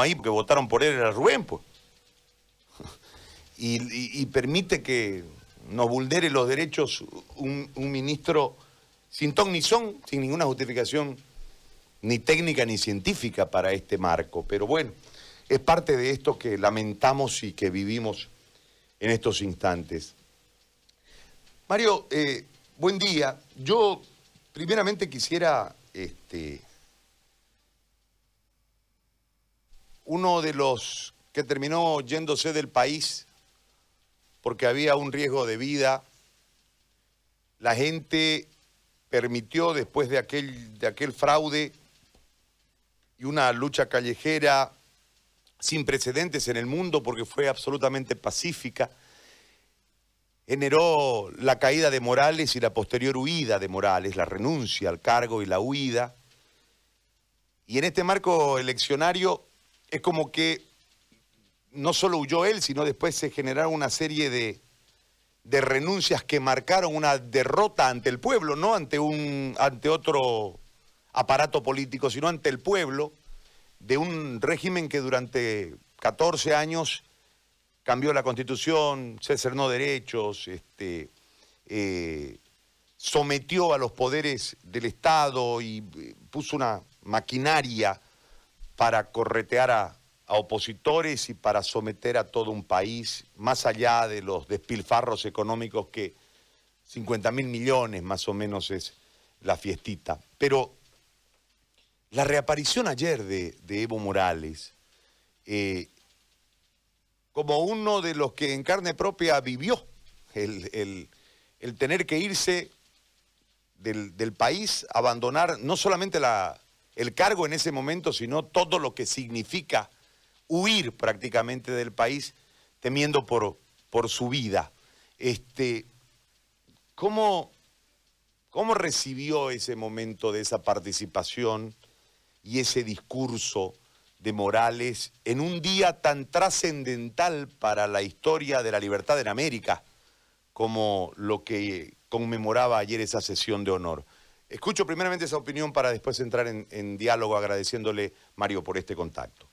ahí porque votaron por él era Rubén, pues. Y, permite que nos vulnere los derechos un, ministro sin ton ni son, sin ninguna justificación ni técnica ni científica para este marco. Pero bueno, es parte de esto que lamentamos y que vivimos en estos instantes. Mario, eh, buen día. Yo primeramente quisiera este, uno de los que terminó yéndose del país porque había un riesgo de vida, la gente permitió después de aquel, de aquel fraude y una lucha callejera sin precedentes en el mundo porque fue absolutamente pacífica, generó la caída de Morales y la posterior huida de Morales, la renuncia al cargo y la huida. Y en este marco eleccionario es como que no solo huyó él, sino después se generaron una serie de, renuncias que marcaron una derrota ante el pueblo, no ante, un, ante otro aparato político, sino ante el pueblo, de un régimen que durante 14 años cambió la constitución, se cernó derechos, este, eh, sometió a los poderes del Estado y eh, puso una maquinaria para corretear a, opositores y para someter a todo un país, más allá de los despilfarros económicos que 50 mil millones más o menos es la fiestita. Pero la reaparición ayer de, Evo Morales, eh, como uno de los que en carne propia vivió el, tener que irse del, del país, abandonar no solamente la, el cargo en ese momento, sino todo lo que significa huir prácticamente del país temiendo por, por su vida. Este, ¿cómo, ¿Cómo recibió ese momento de esa participación y ese discurso de Morales en un día tan trascendental para la historia de la libertad en América como lo que conmemoraba ayer esa sesión de honor? Escucho primeramente esa opinión para después entrar en, diálogo agradeciéndole, Mario, por este contacto.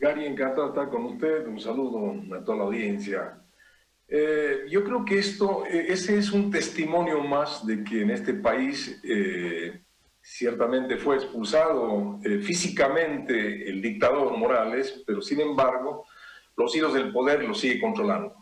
Gary, encantado de estar con usted. Un saludo a toda la audiencia. Eh, yo creo que esto, eh, ese es un testimonio más de que en este país eh, ciertamente fue expulsado físicamente el dictador Morales, pero sin embargo los hilos del poder lo sigue controlando.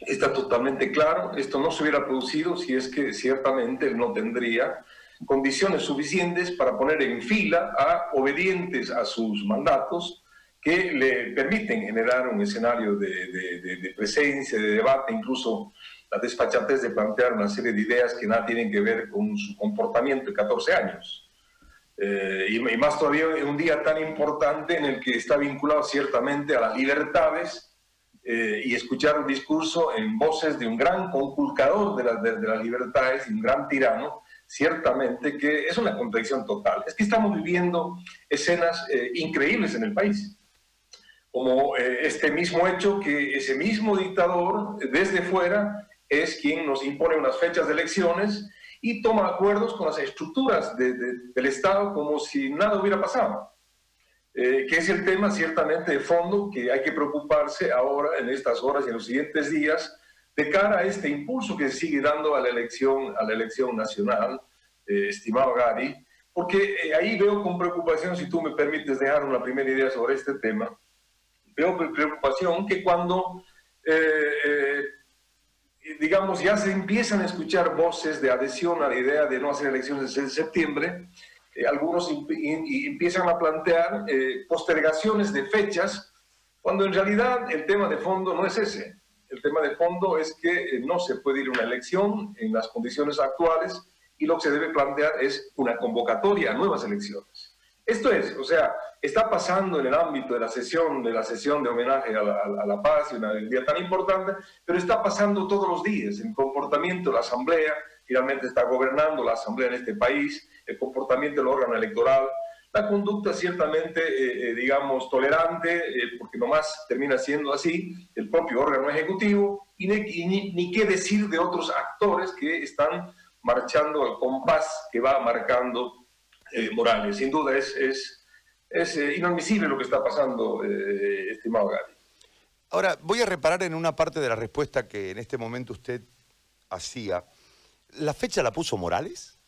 Está totalmente claro, esto no se hubiera producido si es que ciertamente él no tendría condiciones suficientes para poner en fila a obedientes a sus mandatos que le permiten generar un escenario de, presencia, de debate, incluso la despachatez de plantear una serie de ideas que nada tienen que ver con su comportamiento de 14 años. Eh, y, y, más todavía en un día tan importante en el que está vinculado ciertamente a las libertades eh, y escuchar un discurso en voces de un gran conculcador de, de, las libertades y un gran tirano, ciertamente que es una contradicción total. Es que estamos viviendo escenas eh, increíbles en el país, como eh, este mismo hecho que ese mismo dictador desde fuera es quien nos impone unas fechas de elecciones y toma acuerdos con las estructuras del Estado como si nada hubiera pasado. Eh, que es el tema ciertamente de fondo que hay que preocuparse ahora en estas horas y en los siguientes días de cara a este impulso que se sigue dando a la elección, a la elección nacional, eh, estimado Gary, porque eh, ahí veo con preocupación, si tú me permites dejar una primera idea sobre este tema, veo preocupación que cuando, digamos, ya se empiezan a escuchar voces de adhesión a la idea de no hacer elecciones en septiembre, eh, algunos empiezan a plantear eh, postergaciones de fechas, cuando en realidad el tema de fondo no es ese. El tema de fondo es que eh, no se puede ir a una elección en las condiciones actuales y lo que se debe plantear es una convocatoria a nuevas elecciones. Esto es, o sea, está pasando en el ámbito de la sesión, de la sesión de homenaje a la, a la paz y una día tan importante, pero está pasando todos los días. El comportamiento de la Asamblea, finalmente está gobernando la Asamblea en este país, el comportamiento del órgano electoral, la conducta ciertamente, eh, eh, digamos, tolerante, eh, porque nomás termina siendo así, el propio órgano ejecutivo, y, ni, qué decir de otros actores que están marchando al compás que va marcando Morales. Sin duda es, es Es eh, inadmisible lo que está pasando, eh, estimado Gary. Ahora, voy a reparar en una parte de la respuesta que en este momento usted hacía. ¿La fecha la puso Morales?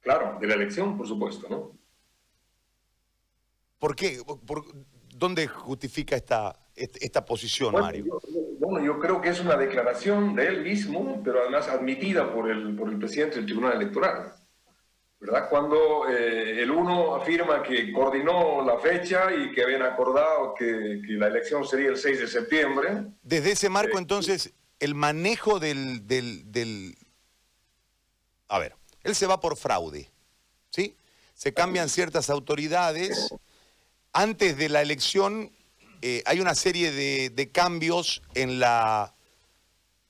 Claro, de la elección, por supuesto, ¿no? ¿Por qué? ¿Por, ¿Dónde justifica esta, esta posición, Mario? bueno, yo creo que es una declaración de él mismo, pero además admitida por el, por el presidente del Tribunal Electoral. ¿verdad? Cuando eh, el uno afirma que coordinó la fecha y que habían acordado que, la elección sería el 6 de septiembre. Desde ese marco, eh, entonces, el manejo del, del, A ver, él se va por fraude, ¿sí? Se cambian ciertas autoridades. Antes de la elección eh, hay una serie de, de cambios en la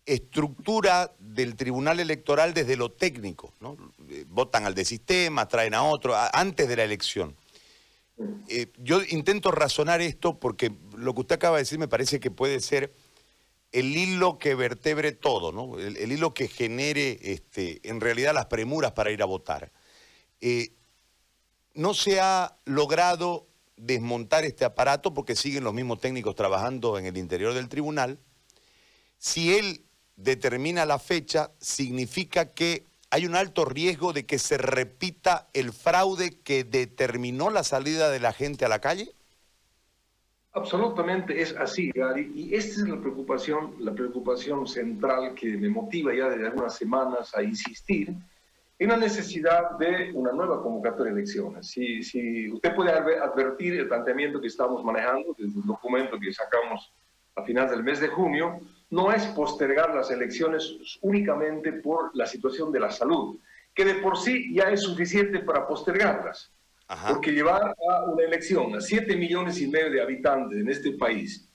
estructura del Tribunal Electoral desde lo técnico, ¿no? Eh, votan al de sistema, traen a otro, antes de la elección. Eh, yo intento razonar esto porque lo que usted acaba de decir me parece que puede ser el hilo que vertebre todo, ¿no? el, hilo que genere este, en realidad las premuras para ir a votar. Eh, no se ha logrado desmontar este aparato porque siguen los mismos técnicos trabajando en el interior del tribunal. Si él determina la fecha, significa que hay un alto riesgo de que se repita el fraude que determinó la salida de la gente a la calle? Absolutamente es así, Gary, y esta es la preocupación, la preocupación central que me motiva ya desde algunas semanas a insistir en la necesidad de una nueva convocatoria de elecciones. Si, si usted puede advertir el planteamiento que estamos manejando desde el documento que sacamos a final del mes de junio, no es postergar las elecciones únicamente por la situación de la salud, que de por sí ya es suficiente para postergarlas. Porque llevar a una elección a 7 millones y medio de habitantes en este país,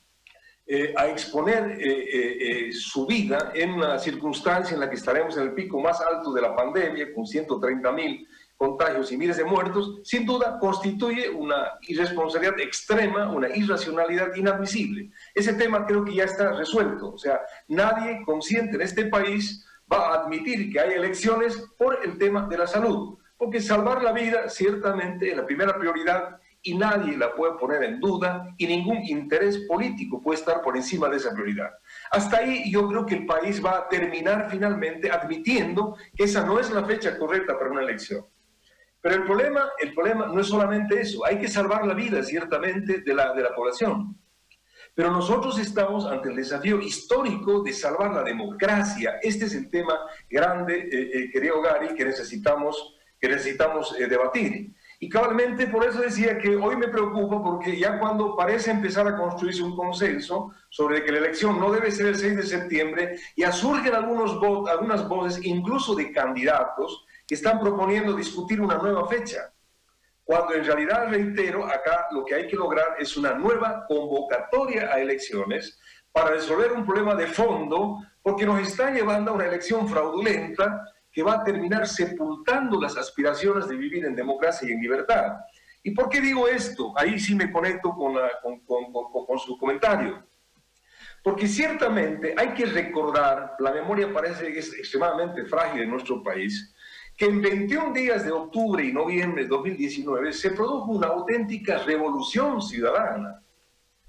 eh, a exponer eh, eh, su vida en una circunstancia en la que estaremos en el pico más alto de la pandemia, con 130 mil contagios y miles de muertos, sin duda constituye una irresponsabilidad extrema, una irracionalidad inadmisible. Ese tema creo que ya está resuelto. O sea, nadie consciente en este país va a admitir que hay elecciones por el tema de la salud, porque salvar la vida ciertamente es la primera prioridad y nadie la puede poner en duda y ningún interés político puede estar por encima de esa prioridad. Hasta ahí yo creo que el país va a terminar finalmente admitiendo que esa no es la fecha correcta para una elección. Pero el problema, el problema no es solamente eso, hay que salvar la vida, ciertamente, de la, de la población. Pero nosotros estamos ante el desafío histórico de salvar la democracia. Este es el tema grande, eh, eh, querido Gary, que necesitamos, que necesitamos eh, debatir. Y cabalmente por eso decía que hoy me preocupa porque ya cuando parece empezar a construirse un consenso sobre que la elección no debe ser el 6 de septiembre, ya surgen algunos algunas voces, incluso de candidatos, que están proponiendo discutir una nueva fecha, cuando en realidad, reitero, acá lo que hay que lograr es una nueva convocatoria a elecciones para resolver un problema de fondo, porque nos está llevando a una elección fraudulenta que va a terminar sepultando las aspiraciones de vivir en democracia y en libertad. ¿Y por qué digo esto? Ahí sí me conecto con, con, con su comentario. Porque ciertamente hay que recordar, la memoria parece que es extremadamente frágil en nuestro país, que en 21 días de octubre y noviembre de 2019 se produjo una auténtica revolución ciudadana,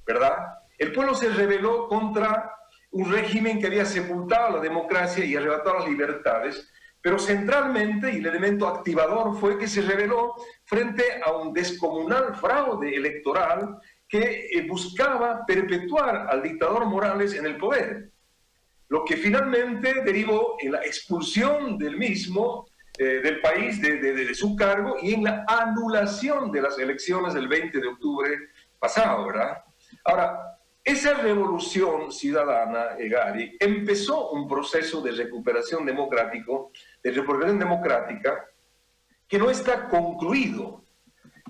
¿verdad? El pueblo se rebeló contra un régimen que había sepultado la democracia y arrebatado las libertades, pero centralmente, y el elemento activador fue que se rebeló frente a un descomunal fraude electoral que eh, buscaba perpetuar al dictador Morales en el poder, lo que finalmente derivó en la expulsión del mismo eh, del país de, su cargo y en la anulación de las elecciones del 20 de octubre pasado, ¿verdad? Ahora, esa revolución ciudadana, Egari, empezó un proceso de recuperación democrático, de recuperación democrática, que no está concluido.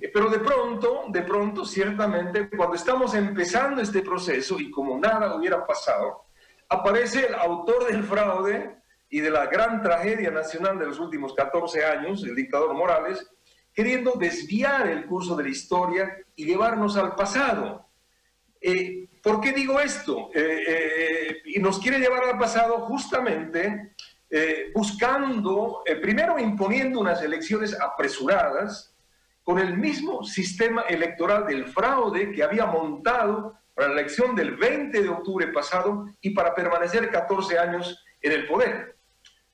Eh, pero de pronto, de pronto, ciertamente, cuando estamos empezando este proceso y como nada hubiera pasado, aparece el autor del fraude, y de la gran tragedia nacional de los últimos 14 años, el dictador Morales, queriendo desviar el curso de la historia y llevarnos al pasado. Eh, ¿Por qué digo esto? Eh, eh, y nos quiere llevar al pasado justamente buscando, primero imponiendo unas elecciones apresuradas, con el mismo sistema electoral del fraude que había montado para la elección del 20 de octubre pasado y para permanecer 14 años en el poder,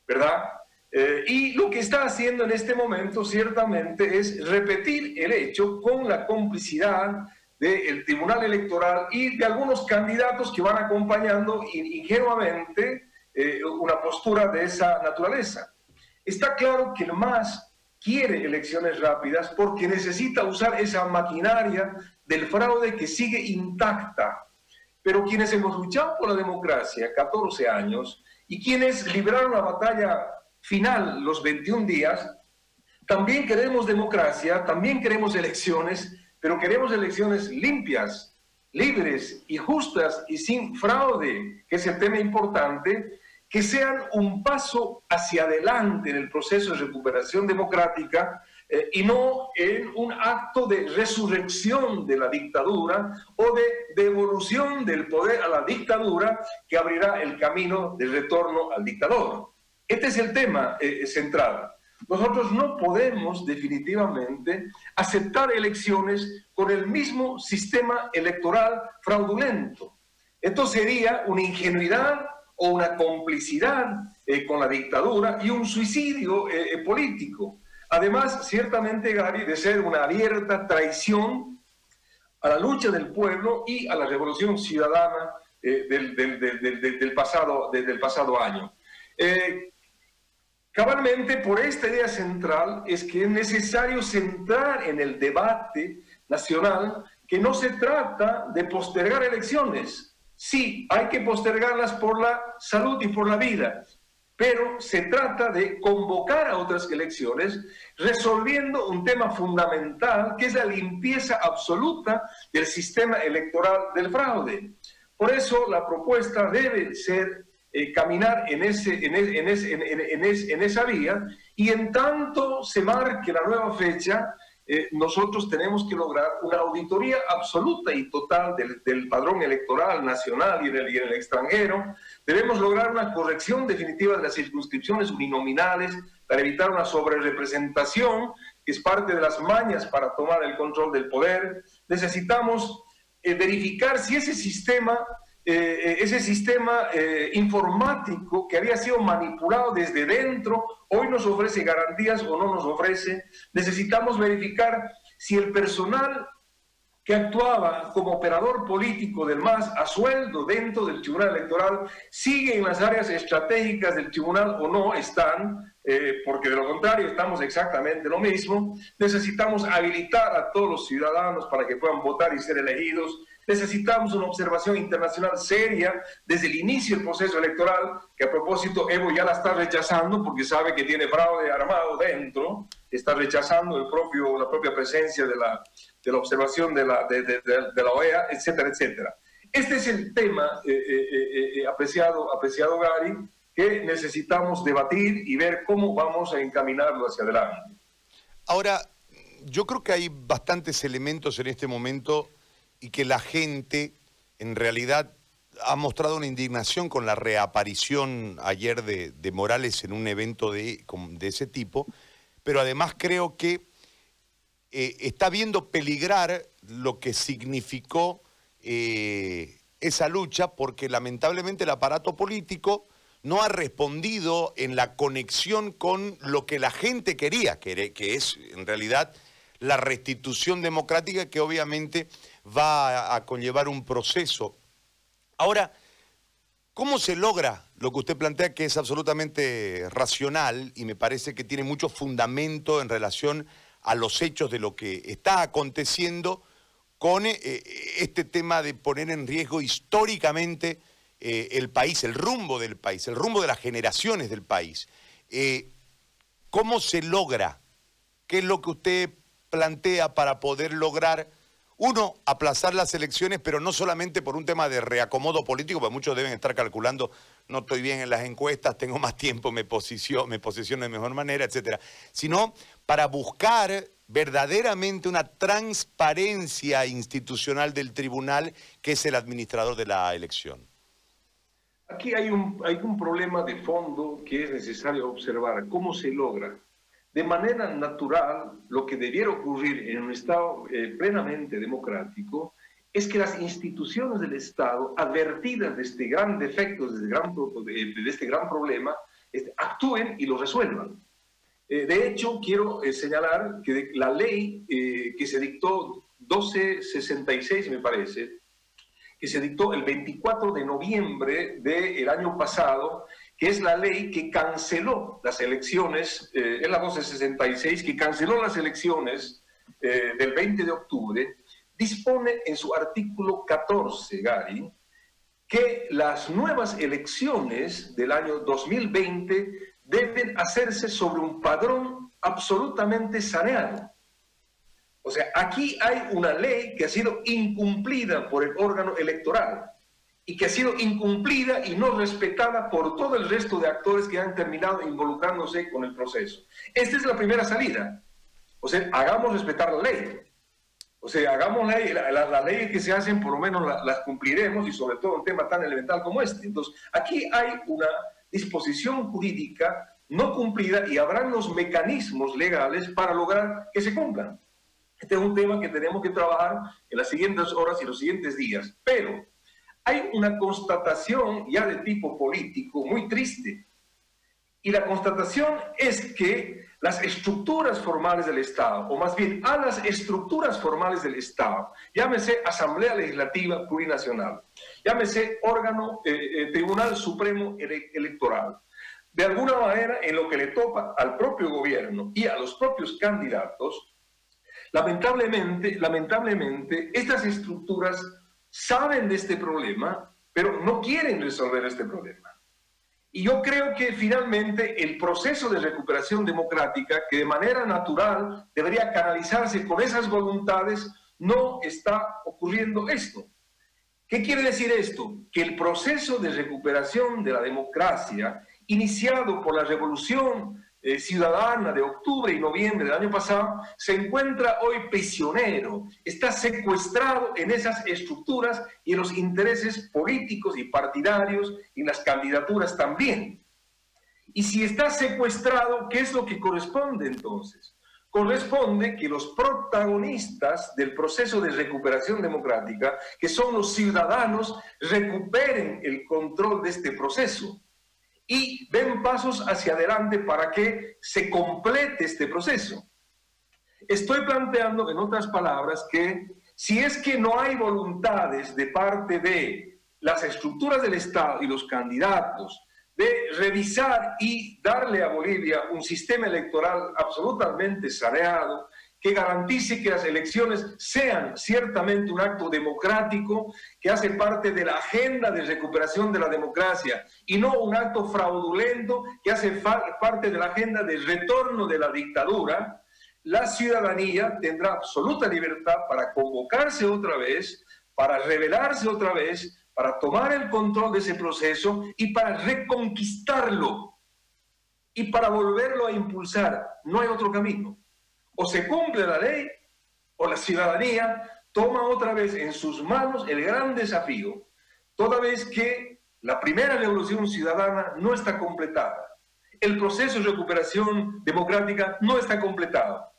¿verdad? Eh, y lo que está haciendo en este momento ciertamente es repetir el hecho con la complicidad del Tribunal Electoral y de algunos candidatos que van acompañando ingenuamente eh, una postura de esa naturaleza. Está claro que el MAS quiere elecciones rápidas porque necesita usar esa maquinaria del fraude que sigue intacta. Pero quienes hemos luchado por la democracia 14 años y quienes libraron la batalla final los 21 días, también queremos democracia, también queremos elecciones, pero queremos elecciones limpias, libres y justas y sin fraude, que es el tema importante, que sean un paso hacia adelante en el proceso de recuperación democrática eh, y no en un acto de resurrección de la dictadura o de devolución del poder a la dictadura que abrirá el camino del retorno al dictador. Este es el tema eh, central. Nosotros no podemos definitivamente aceptar elecciones con el mismo sistema electoral fraudulento. Esto sería una ingenuidad o una complicidad eh, con la dictadura y un suicidio eh, eh, político. Además, ciertamente, Gary, de ser una abierta traición a la lucha del pueblo y a la revolución ciudadana del, del, pasado, del pasado año. Cabalmente, por esta idea central es que es necesario centrar en el debate nacional que no se trata de postergar elecciones, Sí, hay que postergarlas por la salud y por la vida, pero se trata de convocar a otras elecciones resolviendo un tema fundamental que es la limpieza absoluta del sistema electoral del fraude. Por eso la propuesta debe ser eh, caminar en, ese, en, en esa vía y en tanto se marque la nueva fecha, eh, nosotros tenemos que lograr una auditoría absoluta y total del, padrón electoral nacional y en, el, el extranjero. Debemos lograr una corrección definitiva de las circunscripciones uninominales para evitar una sobrerepresentación, que es parte de las mañas para tomar el control del poder. Necesitamos eh, verificar si ese sistema eh, ese sistema informático que había sido manipulado desde dentro hoy nos ofrece garantías o no nos ofrece. Necesitamos verificar si el personal que actuaba como operador político del MAS a sueldo dentro del Tribunal Electoral sigue en las áreas estratégicas del Tribunal o no están, eh, porque de lo contrario estamos exactamente lo mismo. Necesitamos habilitar a todos los ciudadanos para que puedan votar y ser elegidos Necesitamos una observación internacional seria desde el inicio del proceso electoral, que a propósito Evo ya la está rechazando porque sabe que tiene fraude armado dentro, está rechazando el propio, la propia presencia de la, de la observación de la, de, la OEA, etcétera, etcétera. Este es el tema, eh, eh, eh, apreciado, apreciado Gary, que necesitamos debatir y ver cómo vamos a encaminarlo hacia adelante. Ahora, yo creo que hay bastantes elementos en este momento y que la gente en realidad ha mostrado una indignación con la reaparición ayer de, Morales en un evento de, de, ese tipo, pero además creo que eh, está viendo peligrar lo que significó eh, esa lucha, porque lamentablemente el aparato político no ha respondido en la conexión con lo que la gente quería, que, que es en realidad la restitución democrática que obviamente va a, conllevar un proceso. Ahora, ¿cómo se logra lo que usted plantea que es absolutamente racional y me parece que tiene mucho fundamento en relación a los hechos de lo que está aconteciendo con eh, este tema de poner en riesgo históricamente eh, el país, el rumbo del país, el rumbo de las generaciones del país? Eh, ¿Cómo se logra? ¿Qué es lo que usted plantea para poder lograr, uno, aplazar las elecciones, pero no solamente por un tema de reacomodo político, porque muchos deben estar calculando, no estoy bien en las encuestas, tengo más tiempo, me posiciono, me posiciono de mejor manera, etcétera, sino para buscar verdaderamente una transparencia institucional del tribunal que es el administrador de la elección. Aquí hay un, hay un problema de fondo que es necesario observar. ¿Cómo se logra? De manera natural, lo que debiera ocurrir en un Estado eh, plenamente democrático es que las instituciones del Estado, advertidas de este gran defecto, de este gran, este problema, este, actúen y lo resuelvan. Eh, de hecho, quiero eh, señalar que la ley que se dictó 1266, me parece, que se dictó el 24 de noviembre del año pasado, que es la ley que canceló las elecciones, eh, es la 1266, que canceló las elecciones eh, del 20 de octubre, dispone en su artículo 14, Gary, que las nuevas elecciones del año 2020 deben hacerse sobre un padrón absolutamente saneado. O sea, aquí hay una ley que ha sido incumplida por el órgano electoral y que ha sido incumplida y no respetada por todo el resto de actores que han terminado involucrándose con el proceso. Esta es la primera salida. O sea, hagamos respetar la ley. O sea, hagamos la, las leyes que se hacen, por lo menos las cumpliremos y sobre todo un tema tan elemental como este. Entonces, aquí hay una disposición jurídica no cumplida y habrán los mecanismos legales para lograr que se cumplan. Este es un tema que tenemos que trabajar en las siguientes horas y los siguientes días. Pero hay una constatación ya de tipo político muy triste. Y la constatación es que las estructuras formales del Estado, o más bien a las estructuras formales del Estado, llámese Asamblea Legislativa Plurinacional, llámese órgano, eh, eh, Tribunal Supremo Electoral, de alguna manera en lo que le topa al propio gobierno y a los propios candidatos, lamentablemente, lamentablemente estas estructuras saben de este problema, pero no quieren resolver este problema. Y yo creo que finalmente el proceso de recuperación democrática, que de manera natural debería canalizarse con esas voluntades, no está ocurriendo esto. ¿Qué quiere decir esto? Que el proceso de recuperación de la democracia, iniciado por la revolución eh, ciudadana de octubre y noviembre del año pasado, se encuentra hoy prisionero, está secuestrado en esas estructuras y en los intereses políticos y partidarios y las candidaturas también. Y si está secuestrado, ¿qué es lo que corresponde entonces? Corresponde que los protagonistas del proceso de recuperación democrática, que son los ciudadanos, recuperen el control de este proceso y den pasos hacia adelante para que se complete este proceso. Estoy planteando, en otras palabras, que si es que no hay voluntades de parte de las estructuras del Estado y los candidatos de revisar y darle a Bolivia un sistema electoral absolutamente saneado, que garantice que las elecciones sean ciertamente un acto democrático que hace parte de la agenda de recuperación de la democracia y no un acto fraudulento que hace parte de la agenda de retorno de la dictadura, la ciudadanía tendrá absoluta libertad para convocarse otra vez, para rebelarse otra vez, para tomar el control de ese proceso y para reconquistarlo y para volverlo a impulsar. No hay otro camino o se cumple la ley o la ciudadanía toma otra vez en sus manos el gran desafío, toda vez que la primera revolución ciudadana no está completada, el proceso de recuperación democrática no está completado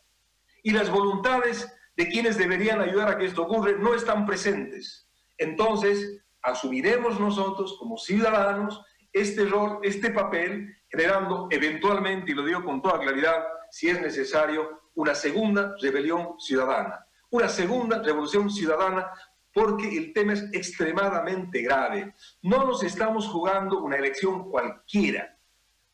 y las voluntades de quienes deberían ayudar a que esto ocurra no están presentes. Entonces, asumiremos nosotros como ciudadanos este rol, este papel, generando eventualmente, y lo digo con toda claridad, si es necesario, una segunda rebelión ciudadana, una segunda revolución ciudadana porque el tema es extremadamente grave. No nos estamos jugando una elección cualquiera,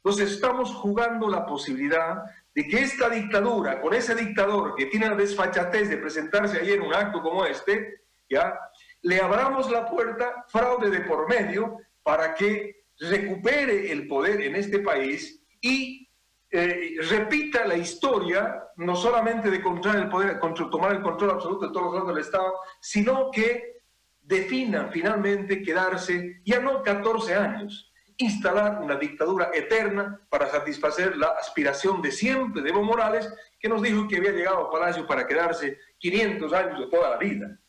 nos estamos jugando la posibilidad de que esta dictadura, con ese dictador que tiene la desfachatez de presentarse ayer en un acto como este, ¿ya? le abramos la puerta, fraude de por medio, para que recupere el poder en este país y eh, repita la historia, no solamente de el poder, tomar el control absoluto de todos los órganos del Estado, sino que defina finalmente quedarse ya no 14 años, instalar una dictadura eterna para satisfacer la aspiración de siempre de Evo Morales, que nos dijo que había llegado a Palacio para quedarse 500 años de toda la vida.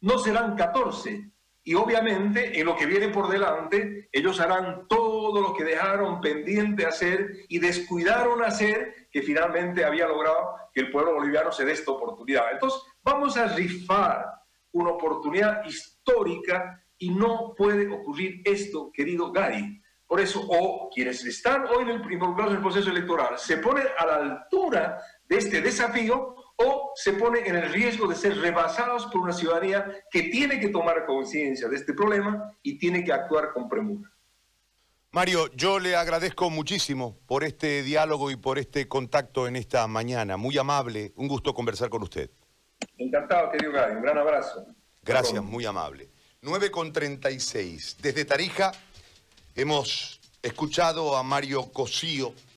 No serán 14, y obviamente en lo que viene por delante, ellos harán todo lo que dejaron pendiente hacer y descuidaron hacer, que finalmente había logrado que el pueblo boliviano se dé esta oportunidad. Entonces, vamos a rifar una oportunidad histórica y no puede ocurrir esto, querido Gary. Por eso, o quienes están hoy en el, involucrados en el proceso electoral se ponen a la altura de este desafío o se ponen en el riesgo de ser rebasados por una ciudadanía que tiene que tomar conciencia de este problema y tiene que actuar con premura. Mario, yo le agradezco muchísimo por este diálogo y por este contacto en esta mañana. Muy amable, un gusto conversar con usted. Encantado, querido Gary. Un gran abrazo. Gracias, muy amable. 9 con 36. Desde Tarija hemos escuchado a Mario Cosío,